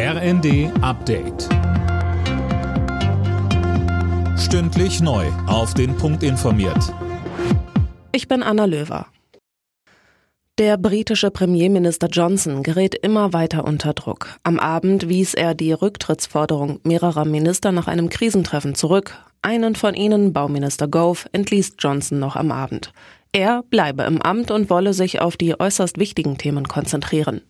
RND Update. Stündlich neu. Auf den Punkt informiert. Ich bin Anna Löwer. Der britische Premierminister Johnson gerät immer weiter unter Druck. Am Abend wies er die Rücktrittsforderung mehrerer Minister nach einem Krisentreffen zurück. Einen von ihnen, Bauminister Gove, entließ Johnson noch am Abend. Er bleibe im Amt und wolle sich auf die äußerst wichtigen Themen konzentrieren.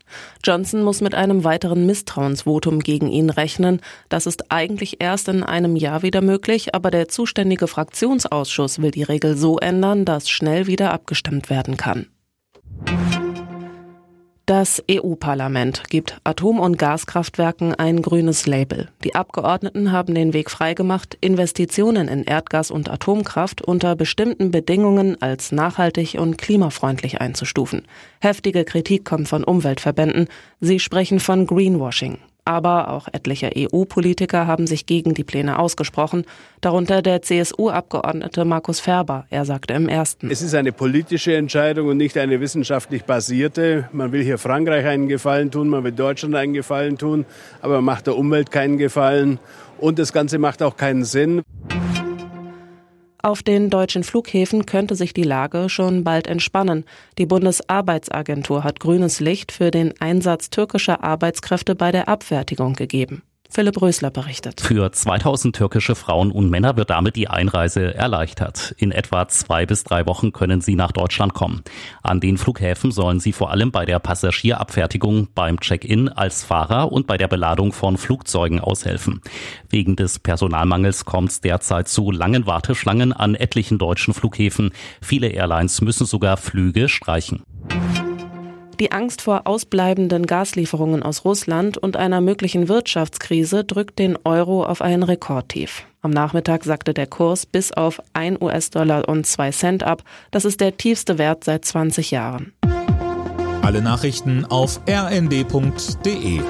Johnson muss mit einem weiteren Misstrauensvotum gegen ihn rechnen. Das ist eigentlich erst in einem Jahr wieder möglich, aber der zuständige Fraktionsausschuss will die Regel so ändern, dass schnell wieder abgestimmt werden kann. Das EU-Parlament gibt Atom- und Gaskraftwerken ein grünes Label. Die Abgeordneten haben den Weg freigemacht, Investitionen in Erdgas und Atomkraft unter bestimmten Bedingungen als nachhaltig und klimafreundlich einzustufen. Heftige Kritik kommt von Umweltverbänden. Sie sprechen von Greenwashing aber auch etliche EU-Politiker haben sich gegen die Pläne ausgesprochen, darunter der CSU-Abgeordnete Markus Ferber. Er sagte im ersten. Es ist eine politische Entscheidung und nicht eine wissenschaftlich basierte. Man will hier Frankreich einen Gefallen tun, man will Deutschland einen Gefallen tun, aber man macht der Umwelt keinen Gefallen und das Ganze macht auch keinen Sinn. Auf den deutschen Flughäfen könnte sich die Lage schon bald entspannen. Die Bundesarbeitsagentur hat grünes Licht für den Einsatz türkischer Arbeitskräfte bei der Abfertigung gegeben. Philipp Rösler berichtet. Für 2000 türkische Frauen und Männer wird damit die Einreise erleichtert. In etwa zwei bis drei Wochen können sie nach Deutschland kommen. An den Flughäfen sollen sie vor allem bei der Passagierabfertigung, beim Check-in als Fahrer und bei der Beladung von Flugzeugen aushelfen. Wegen des Personalmangels kommt es derzeit zu langen Warteschlangen an etlichen deutschen Flughäfen. Viele Airlines müssen sogar Flüge streichen. Die Angst vor ausbleibenden Gaslieferungen aus Russland und einer möglichen Wirtschaftskrise drückt den Euro auf ein Rekordtief. Am Nachmittag sagte der Kurs bis auf 1 US-Dollar und 2 Cent ab. Das ist der tiefste Wert seit 20 Jahren. Alle Nachrichten auf rnd.de